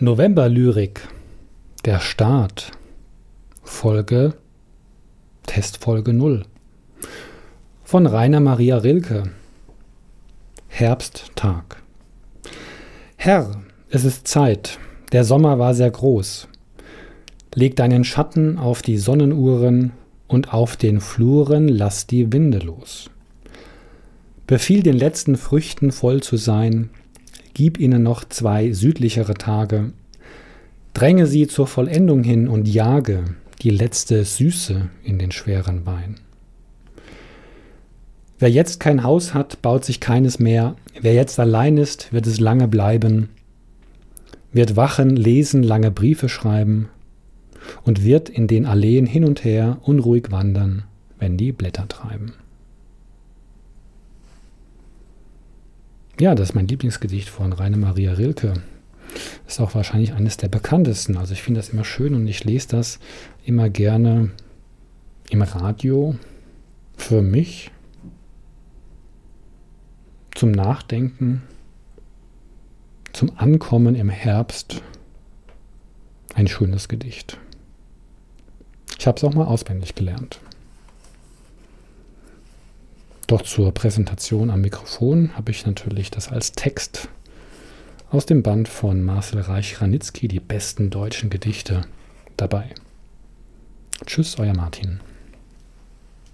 Novemberlyrik, der Staat, Folge, Testfolge 0. Von Rainer Maria Rilke. Herbsttag. Herr, es ist Zeit, der Sommer war sehr groß. Leg deinen Schatten auf die Sonnenuhren und auf den Fluren lass die Winde los. Befiehl den letzten Früchten voll zu sein, gib ihnen noch zwei südlichere Tage, dränge sie zur Vollendung hin und jage die letzte Süße in den schweren Wein. Wer jetzt kein Haus hat, baut sich keines mehr, wer jetzt allein ist, wird es lange bleiben, wird wachen, lesen, lange Briefe schreiben und wird in den Alleen hin und her unruhig wandern, wenn die Blätter treiben. Ja, das ist mein Lieblingsgedicht von Rainer Maria Rilke. Ist auch wahrscheinlich eines der bekanntesten. Also ich finde das immer schön und ich lese das immer gerne im Radio für mich zum Nachdenken, zum Ankommen im Herbst. Ein schönes Gedicht. Ich habe es auch mal auswendig gelernt. Doch zur Präsentation am Mikrofon habe ich natürlich das als Text aus dem Band von Marcel Reich-Ranitzky, die besten deutschen Gedichte, dabei. Tschüss, euer Martin.